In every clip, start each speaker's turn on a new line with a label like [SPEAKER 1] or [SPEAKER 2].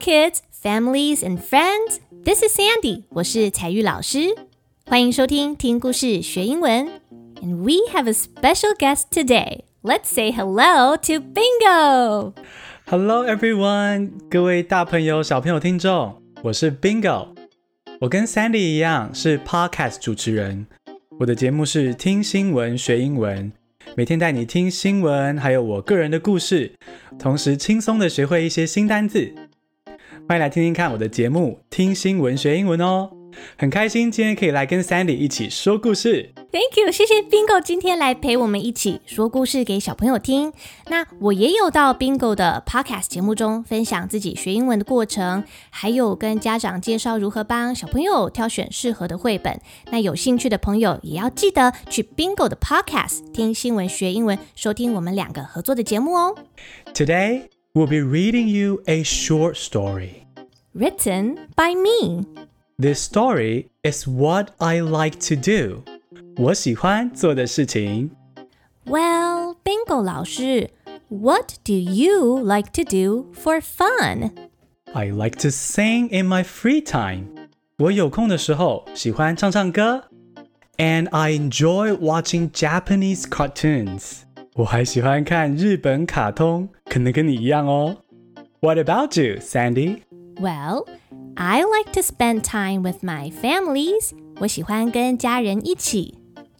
[SPEAKER 1] kids, families, and friends. This is Sandy. Sandy，我是采聿老师，欢迎收听听故事学英文。And we have a special guest today. Let's say hello to Bingo.
[SPEAKER 2] Hello everyone，各位大朋友、小朋友、听众，我是 Bingo。我跟 Sandy 一样是 Podcast 主持人，我的节目是听新闻学英文。每天带你听新闻，还有我个人的故事，同时轻松的学会一些新单字。欢迎来听听看我的节目，听新闻学英文哦。很开心今天可以来跟 Sandy 一起说故事。
[SPEAKER 1] Thank you，谢谢 Bingo 今天来陪我们一起说故事给小朋友听。那我也有到 Bingo 的 Podcast 节目中分享自己学英文的过程，还有跟家长介绍如何帮小朋友挑选适合的绘本。那有兴趣的朋友也要记得去 Bingo 的 Podcast 听新闻学英文，收听我们两个合作的节目哦。
[SPEAKER 2] Today we'll be reading you a short story.
[SPEAKER 1] Written by me.
[SPEAKER 2] This story is what I like to do. 我喜欢做的事情。
[SPEAKER 1] Well, Bingo 老师，What do you like to do for fun?
[SPEAKER 2] I like to sing in my free time. 我有空的时候喜欢唱唱歌。And I enjoy watching Japanese cartoons. 我还喜欢看日本卡通，可能跟你一样哦。What about you, Sandy?
[SPEAKER 1] Well, I like to spend time with my families. 我喜欢跟家人一起。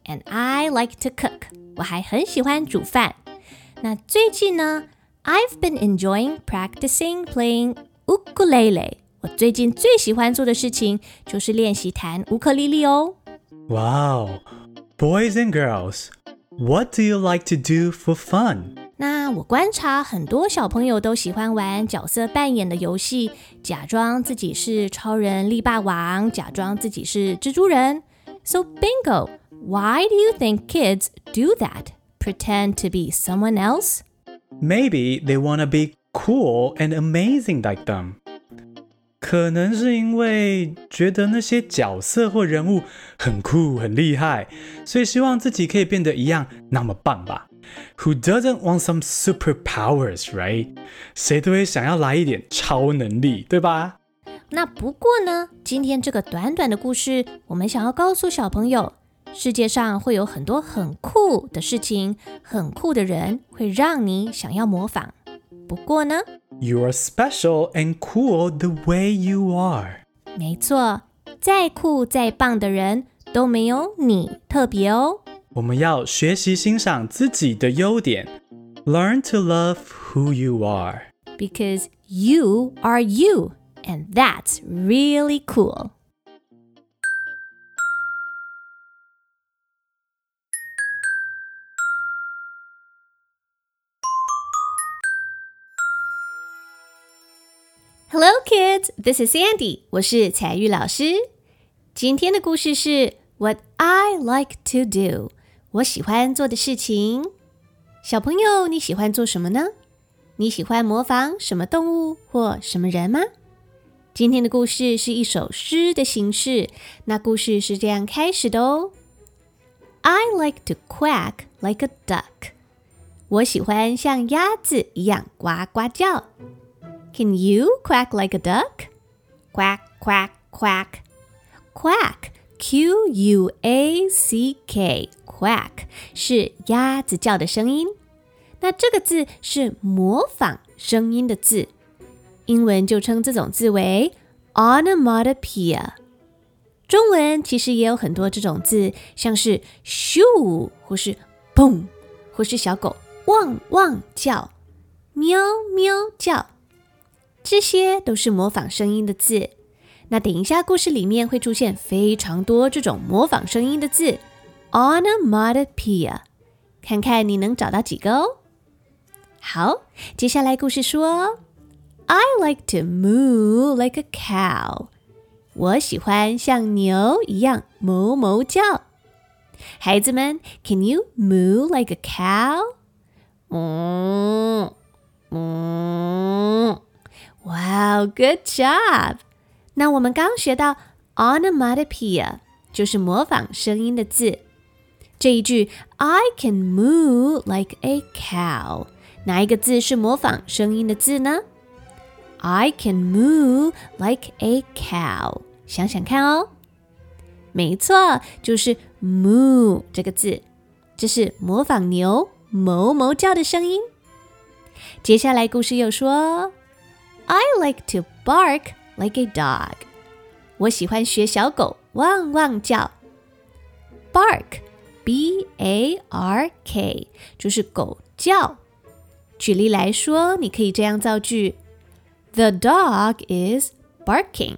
[SPEAKER 1] And I like to cook. 我还很喜欢煮饭。那最近呢，I've been enjoying practicing playing ukulele. 我最近最喜欢做的事情就是练习弹乌克丽丽哦。
[SPEAKER 2] Wow. Boys and girls, what do you like to do for fun?
[SPEAKER 1] 那我观察很多小朋友都喜欢玩角色扮演的游戏，假装自己是超人力霸王，假装自己是蜘蛛人。So bingo, why do you think kids do that? Pretend to be someone else?
[SPEAKER 2] Maybe they want to be cool and amazing like them. 可能是因为觉得那些角色或人物很酷、很厉害，所以希望自己可以变得一样那么棒吧。Who doesn't want some superpowers, right? 谁都会想要来一点超能力，对吧？
[SPEAKER 1] 那不过呢，今天这个短短的故事，我们想要告诉小朋友，世界上会有很多很酷的事情，很酷的人会让你想要模仿。不过呢，
[SPEAKER 2] You are special and cool the way you are.
[SPEAKER 1] 没错，再酷再棒的人都没有你特别哦。
[SPEAKER 2] 我们要学习欣赏自己的优点，Learn to love who you are.
[SPEAKER 1] Because you are you, and that's really cool. Hello, kids. This is Sandy. 我是彩玉老师。今天的故事是 What I like to do. 我喜欢做的事情。小朋友，你喜欢做什么呢？你喜欢模仿什么动物或什么人吗？今天的故事是一首诗的形式。那故事是这样开始的哦。I like to quack like a duck。我喜欢像鸭子一样呱呱叫。Can you quack like a duck? Quack, quack, quack. Quack, Q U A C K, quack 是鸭子叫的声音。那这个字是模仿声音的字，英文就称这种字为 onomatopoeia。中文其实也有很多这种字，像是咻，或是砰，或是小狗汪汪叫、喵喵叫。 这些都是模仿声音的字。那等一下故事里面会出现非常多这种模仿声音的字，onomatopoeia，看看你能找到几个哦。好，接下来故事说，I like to moo like a cow。我喜欢像牛一样哞哞叫。孩子们，Can you moo like a cow？嗯嗯。Wow, good job！那我们刚学到 onomatopoeia，就是模仿声音的字。这一句 I can moo like a cow，哪一个字是模仿声音的字呢 I can moo like a cow。想想看哦，没错，就是 moo 这个字，这是模仿牛哞哞叫的声音。接下来故事又说 ，I like to bark like a dog。我喜欢学小狗汪汪叫。Bark，b a r k，就是狗叫。举例来说，你可以这样造句：The dog is barking。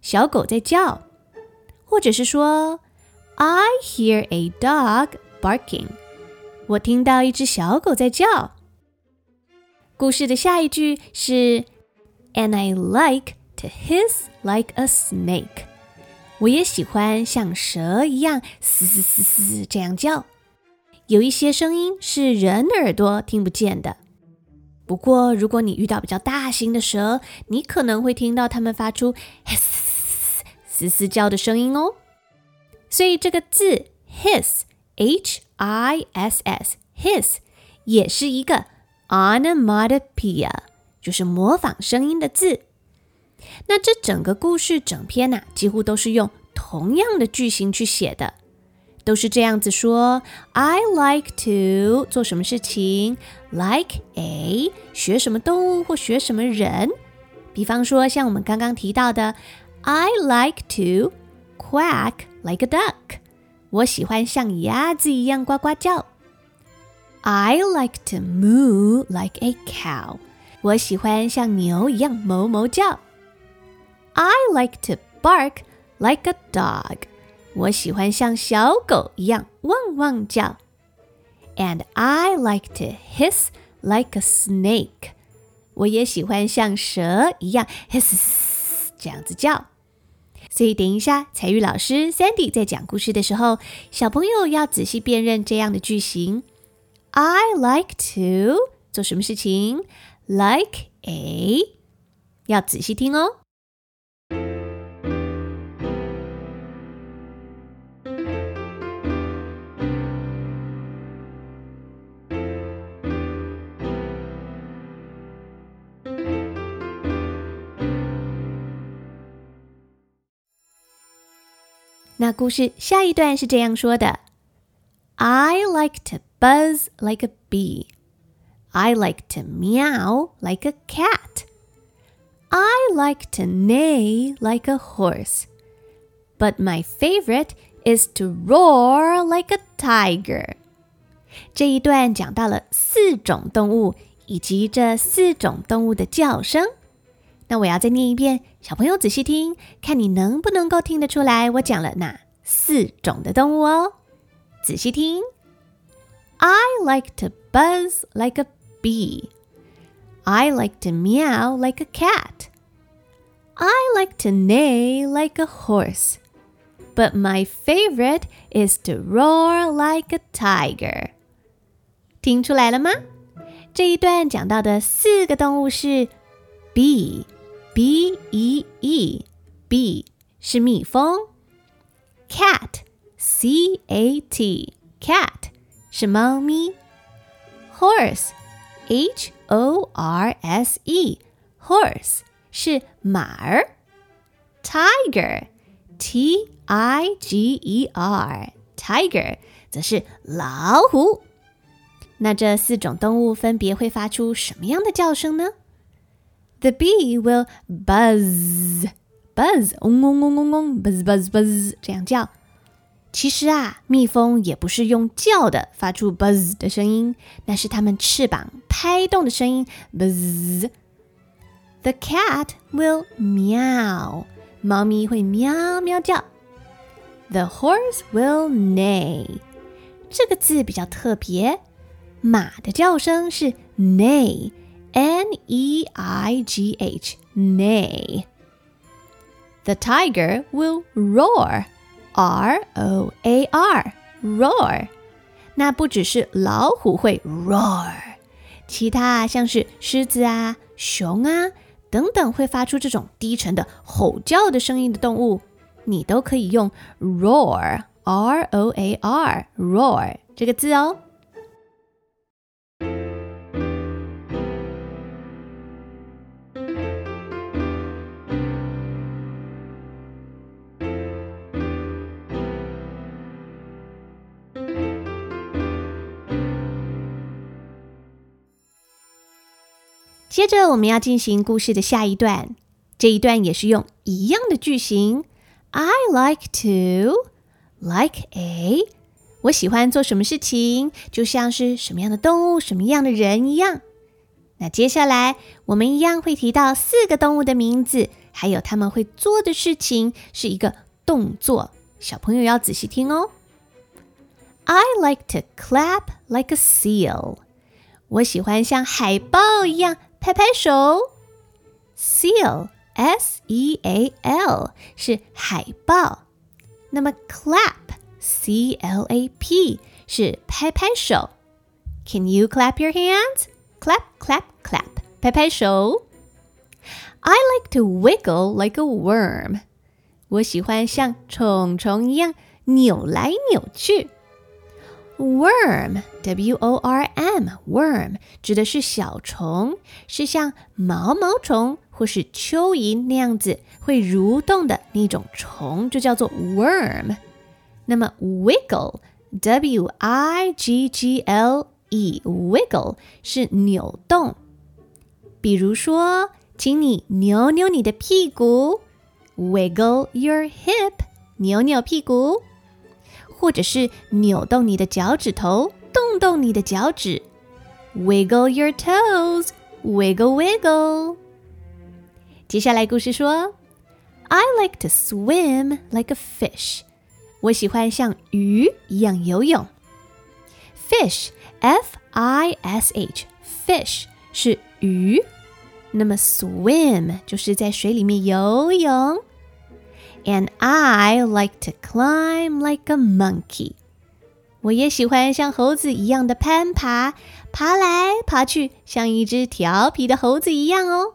[SPEAKER 1] 小狗在叫。或者是说，I hear a dog barking。我听到一只小狗在叫。故事的下一句是 ，And I like to hiss like a snake。我也喜欢像蛇一样嘶嘶嘶嘶这样叫。有一些声音是人耳朵听不见的，不过如果你遇到比较大型的蛇，你可能会听到它们发出嘶嘶嘶嘶叫的声音哦。所以这个字 hiss，h i s s，hiss 也是一个。onomatopoeia 就是模仿声音的字。那这整个故事整篇呐，几乎都是用同样的句型去写的，都是这样子说：I like to 做什么事情，like a 学什么动物或学什么人。比方说，像我们刚刚提到的，I like to quack like a duck，我喜欢像鸭子一样呱呱叫。I like to moo like a cow. 我喜欢像牛一样哞哞叫。I like to bark like a dog。我喜欢像小狗一样汪汪叫。And I like to hiss like a snake。我也喜欢像蛇一样 hiss 这样子叫。所以，等一下，采聿老师 Sandy 在讲故事的时候，小朋友要仔细辨认这样的句型。I like to 做什么事情？Like a 要仔细听哦。那故事下一段是这样说的：I like to buzz like a bee. I like to meow like a cat. I like to neigh like a horse. But my favorite is to roar like a tiger. 这一段讲到了四种动物以及这四种动物的叫声。那我要再念一遍，小朋友仔细听，看你能不能够听得出来我讲了哪四种的动物哦。仔细听。I like to buzz like a bee. I like to meow like a cat. I like to neigh like a horse. But my favorite is to roar like a tiger. 听出来了吗？这一段讲到的四个动物是 b b e e b 是蜜蜂，cat c a t cat 是猫咪，horse ，horse，h o r s e，horse 是马儿，tiger，t i g e r，tiger 则是老虎。那这四种动物分别会发出什么样的叫声呢？The bee will buzz，buzz，嗡嗡嗡嗡嗡，buzz buzz buzz，这样叫。 其实啊，蜜蜂也不是用叫的发出 buzz 的声音，那是它们翅膀拍动的声音 buzz。The cat will meow，猫咪会喵喵叫。The horse will neigh，这个字比较特别，马的叫声是 neigh，n e i g h，neigh。The tiger will roar。 R O A R roar，那不只是老虎会 roar，其他像是狮子啊、熊啊等等会发出这种低沉的吼叫的声音的动物，你都可以用 roar R O A R roar 这个字哦。接着，我们要进行故事的下一段。这一段也是用一样的句型。I like to like a，我喜欢做什么事情，就像是什么样的动物、什么样的人一样。那接下来我们一样会提到四个动物的名字，还有他们会做的事情是一个动作。小朋友要仔细听哦。I like to clap like a seal。我喜欢像海豹一样。拍拍手，seal，s e a l 是海豹。那么 clap，c l a p 是拍拍手。Can you clap your hands? Clap, clap, clap，拍拍手。I like to wiggle like a worm。我喜欢像虫虫一样扭来扭去。 Worm, W O R M, worm 指的是小虫，是像毛毛虫或是蚯蚓那样子会蠕动的那种虫，就叫做 worm。那么 wiggle, W I G G L E, wiggle 是扭动。比如说，请你扭扭你的屁股，wiggle your hip，扭扭屁股。 或者是扭动你的脚趾头，动动你的脚趾，wiggle your toes，wiggle wiggle。接下来故事说，I like to swim like a fish。我喜欢像鱼一样游泳。Fish，F I S H，fish 是鱼。那么 swim 就是在水里面游泳。 And I like to climb like a monkey。我也喜欢像猴子一样的攀爬，爬来爬去，像一只调皮的猴子一样哦。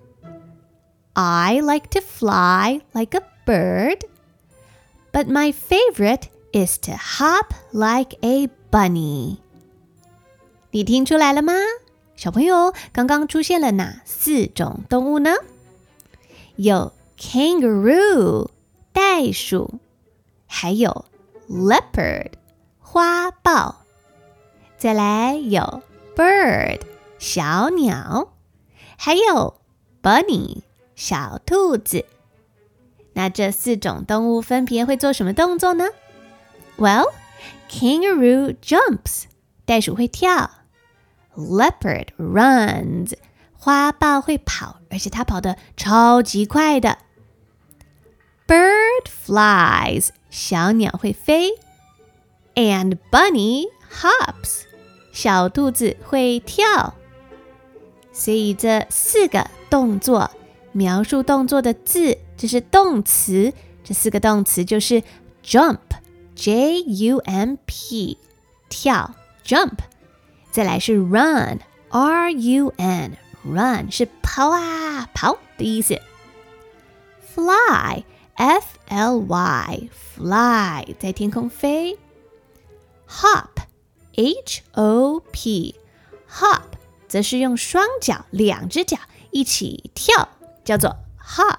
[SPEAKER 1] I like to fly like a bird, but my favorite is to hop like a bunny. 你听出来了吗？小朋友，刚刚出现了哪四种动物呢？有 kangaroo 袋鼠，还有 leopard 花豹，再来有 bird 小鸟，还有 bunny 小兔子，那这四种动物分别会做什么动作呢？Well, kangaroo jumps，袋鼠会跳；leopard runs，花豹会跑，而且它跑得超级快的；bird flies，小鸟会飞；and bunny hops，小兔子会跳。所以这四个动作。描述动作的字，这是动词。这四个动词就是 jump，j u m p，跳，jump。再来是 run，r u n，run 是跑啊跑的意思。fly，f l y，fly 在天空飞。hop，h o p，hop 则是用双脚，两只脚一起跳。叫做 hop。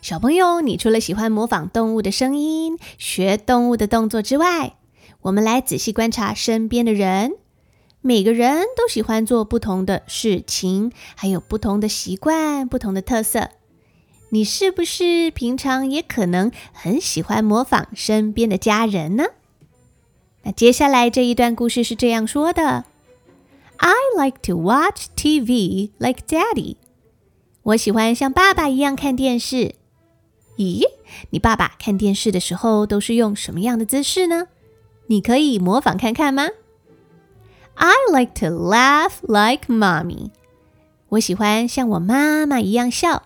[SPEAKER 1] 小朋友，你除了喜欢模仿动物的声音、学动物的动作之外，我们来仔细观察身边的人。每个人都喜欢做不同的事情，还有不同的习惯、不同的特色。你是不是平常也可能很喜欢模仿身边的家人呢？那接下来这一段故事是这样说的：I like to watch TV like Daddy。我喜欢像爸爸一样看电视。咦，你爸爸看电视的时候都是用什么样的姿势呢？你可以模仿看看吗？I like to laugh like mommy。我喜欢像我妈妈一样笑。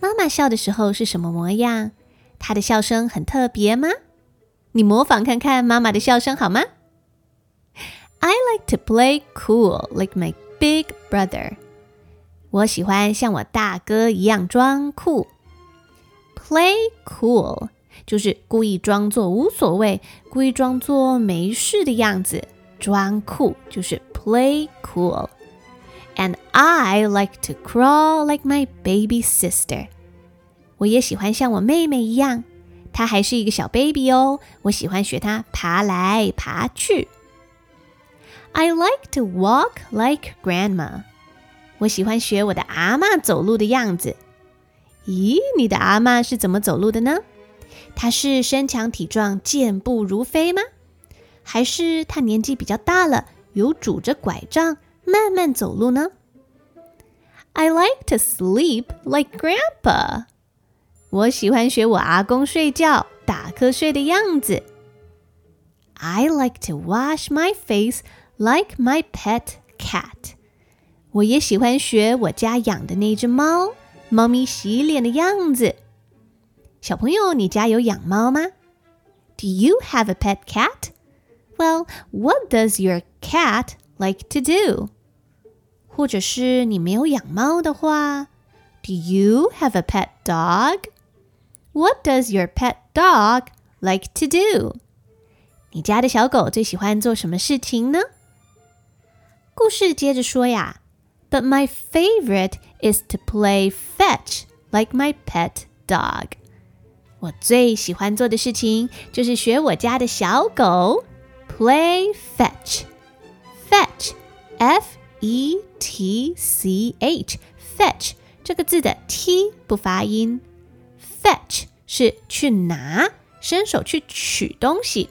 [SPEAKER 1] 妈妈笑的时候是什么模样？她的笑声很特别吗？你模仿看看妈妈的笑声好吗？I like to play cool like my big brother。我喜欢像我大哥一样装酷。Play cool 就是故意装作无所谓，故意装作没事的样子，装酷就是 play cool。And I like to crawl like my baby sister。我也喜欢像我妹妹一样，她还是一个小 baby 哦。我喜欢学她爬来爬去。I like to walk like grandma。我喜欢学我的阿妈走路的样子。咦，你的阿妈是怎么走路的呢？她是身强体壮、健步如飞吗？ 还是她年纪比较大了，有拄着拐杖慢慢走路呢？I like to sleep like Grandpa。我喜欢学我阿公睡觉、打瞌睡的样子。I like to wash my face like my pet cat。我也喜欢学我家养的那只猫。猫咪洗脸的样子。小朋友，你家有养猫吗？Do you have a pet cat? Well, what does your cat like to do? 或者是你没有养猫的话，Do you have a pet dog? What does your pet dog like to do? 你家的小狗最喜欢做什么事情呢？故事接着说呀。but my favorite is to play fetch like my pet dog. 我最喜欢做的事情就是学我家的小狗 Play fetch. Fetch, F E T C H, fetch 这个字的 T 不发音，fetch 是去拿，伸手去取东西。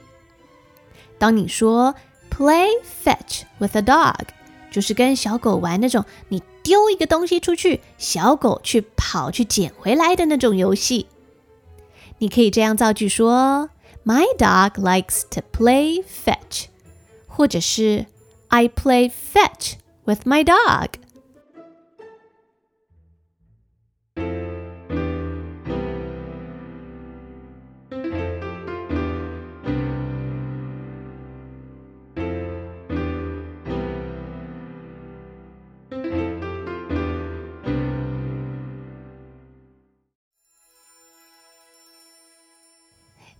[SPEAKER 1] 当你说 play fetch with a dog，就是跟小狗玩那种，你丢一个东西出去，小狗去跑去捡回来的那种游戏。你可以这样造句说 ：My dog likes to play fetch，或者是 I play fetch with my dog。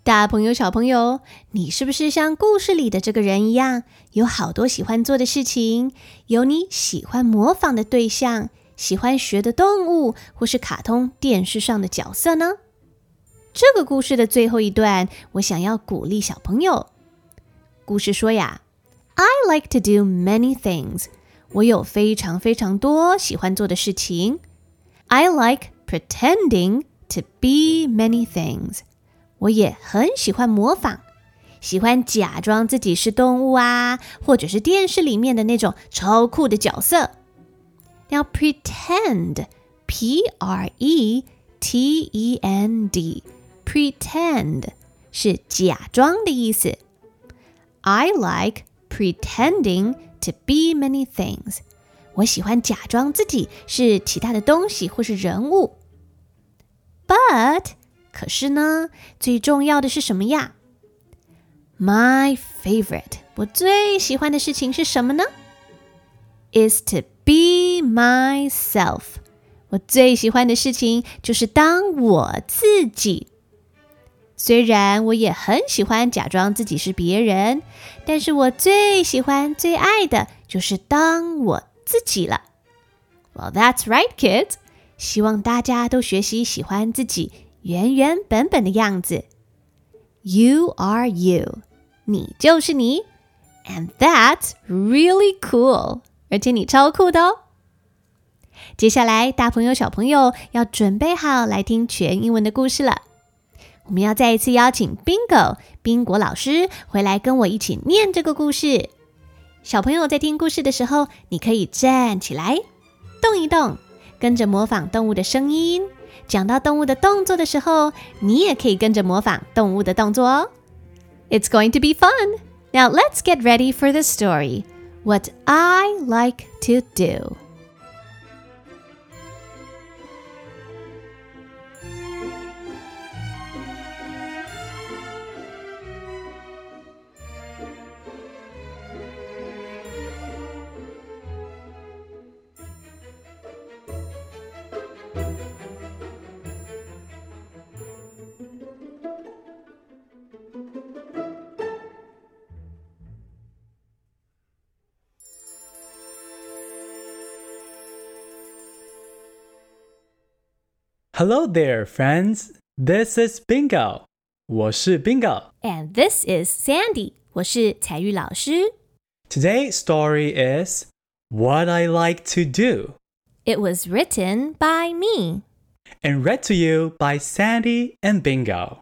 [SPEAKER 1] 大朋友、小朋友，你是不是像故事里的这个人一样，有好多喜欢做的事情，有你喜欢模仿的对象，喜欢学的动物，或是卡通电视上的角色呢？这个故事的最后一段，我想要鼓励小朋友。故事说呀：“I like to do many things。”我有非常非常多喜欢做的事情。I like pretending to be many things。我也很喜欢模仿，喜欢假装自己是动物啊，或者是电视里面的那种超酷的角色。Now pretend, P R E T E N D, pretend 是假装的意思。I like pretending to be many things。我喜欢假装自己是其他的东西或是人物。But 可是呢，最重要的是什么呀？My favorite，我最喜欢的事情是什么呢？Is to be myself。我最喜欢的事情就是当我自己。虽然我也很喜欢假装自己是别人，但是我最喜欢、最爱的就是当我自己了。Well, that's right, kids。希望大家都学习喜欢自己。原原本本的样子。You are you，你就是你 And that's really cool. 而且你超酷的哦。接下来，大朋友、小朋友要准备好来听全英文的故事了。我们要再一次邀请 Bingo 宾果老师回来跟我一起念这个故事。小朋友在听故事的时候，你可以站起来，动一动，跟着模仿动物的声音。讲到动物的动作的时候，你也可以跟着模仿动物的动作哦。It's going to be fun. Now let's get ready for the story. What I like to do.
[SPEAKER 2] Hello there, friends. This is Bingo. 我是 Bingo.
[SPEAKER 1] And this is Sandy. 我是采聿老师.
[SPEAKER 2] Today's story is What I Like to Do.
[SPEAKER 1] It was written by me
[SPEAKER 2] and read to you by Sandy and Bingo.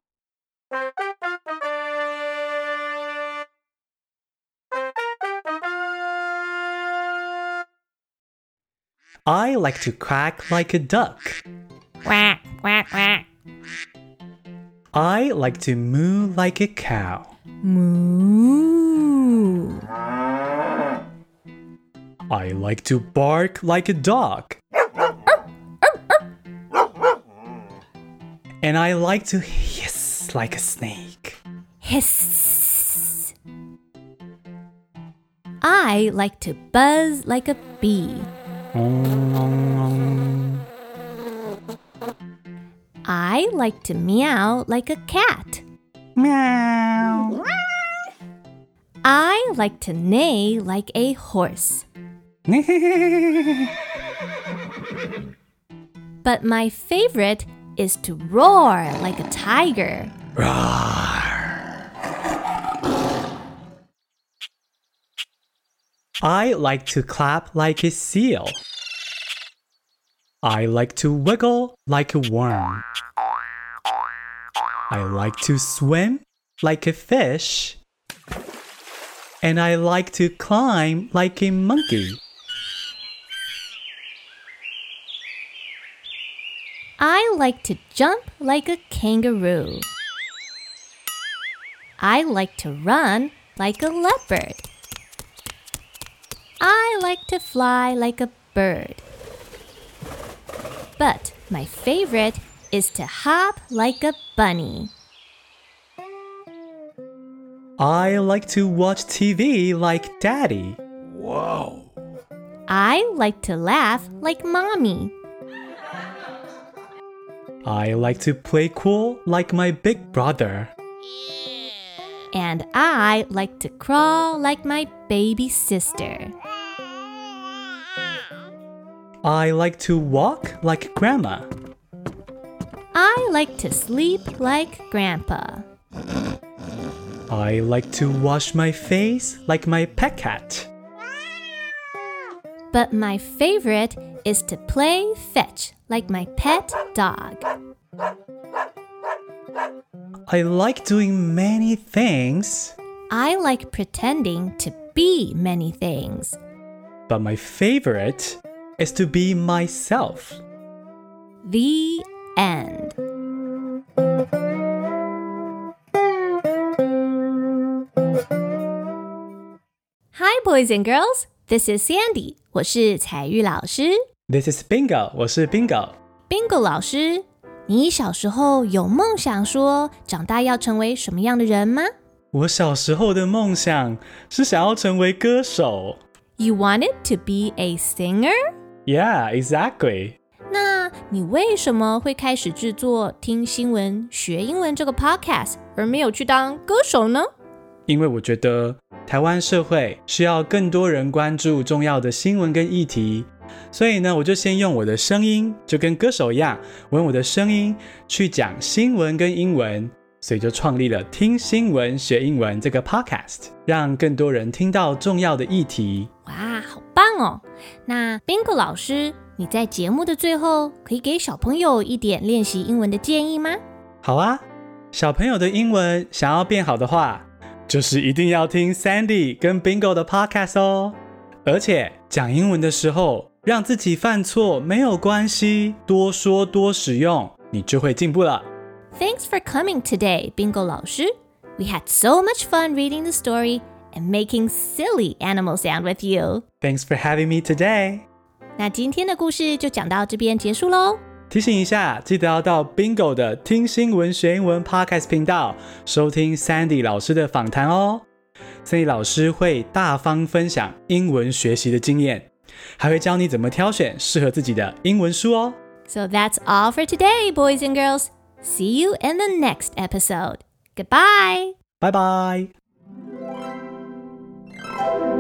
[SPEAKER 2] I like to quack like a duck.
[SPEAKER 1] Quack, quack, quack.
[SPEAKER 2] I like to moo like a cow.
[SPEAKER 1] Moo.
[SPEAKER 2] I like to bark like a dog. And I like to hiss like a snake.
[SPEAKER 1] Hiss. I like to buzz like a bee. I like to meow like a cat.
[SPEAKER 2] Meow.
[SPEAKER 1] I like to neigh like a horse. But my favorite is to roar like a tiger.
[SPEAKER 2] I like to clap like a seal. I like to wiggle like a worm. I like to swim like a fish. And I like to climb like a monkey.
[SPEAKER 1] I like to jump like a kangaroo. I like to run like a leopard. I like to fly like a bird. But my favorite is to hop like a bunny.
[SPEAKER 2] I like to watch TV like daddy. Whoa.
[SPEAKER 1] I like to laugh like mommy.
[SPEAKER 2] I like to play cool like my big brother.
[SPEAKER 1] And I like to crawl like my baby sister.
[SPEAKER 2] I like to walk like grandma.
[SPEAKER 1] I like to sleep like grandpa.
[SPEAKER 2] I like to wash my face like my pet cat.
[SPEAKER 1] But my favorite is to play fetch like my pet dog.
[SPEAKER 2] I like doing many things,
[SPEAKER 1] I like pretending to be many things.
[SPEAKER 2] but my favorite is to be myself.
[SPEAKER 1] The end. Hi, boys and girls. This is Sandy. 我是采聿老师.
[SPEAKER 2] This is Bingo，我是 Bingo。
[SPEAKER 1] Bingo 老师，你小时候有梦想说长大要成为什么样的人吗？
[SPEAKER 2] 我小时候的梦想是想要成为歌手。
[SPEAKER 1] You wanted to be a singer?
[SPEAKER 2] Yeah, exactly.
[SPEAKER 1] 那你为什么会开始制作听新闻学英文这个 podcast，而没有去当歌手呢？
[SPEAKER 2] 因为我觉得台湾社会需要更多人关注重要的新闻跟议题，所以呢，我就先用我的声音，就跟歌手一样，我用我的声音去讲新闻跟英文，所以就创立了听新闻学英文这个 podcast，让更多人听到重要的议题。
[SPEAKER 1] 哇，好棒哦！那 Bingo 老师，你在节目的最后可以给小朋友一点练习英文的建议吗？
[SPEAKER 2] 好啊，小朋友的英文想要变好的话，就是一定要听 Sandy 跟 Bingo 的 podcast 哦。而且讲英文的时候，让自己犯错没有关系，多说多使用，你就会进步了。
[SPEAKER 1] Thanks for coming today, Bingo 老师。We had so much fun reading the story and making silly animal sound with you.
[SPEAKER 2] Thanks for having me today.
[SPEAKER 1] 那今天的故事就讲到这边结束喽。
[SPEAKER 2] 提醒一下，记得要到 Bingo 的听新闻学英文 Podcast 频道收听 Sandy 老师的访谈哦。Sandy 老师会大方分享英文学习的经验，还会教你怎么挑选适合自己的英文书哦。
[SPEAKER 1] So that's all for today, boys and girls. See you in the next episode. Goodbye.
[SPEAKER 2] Bye bye. Música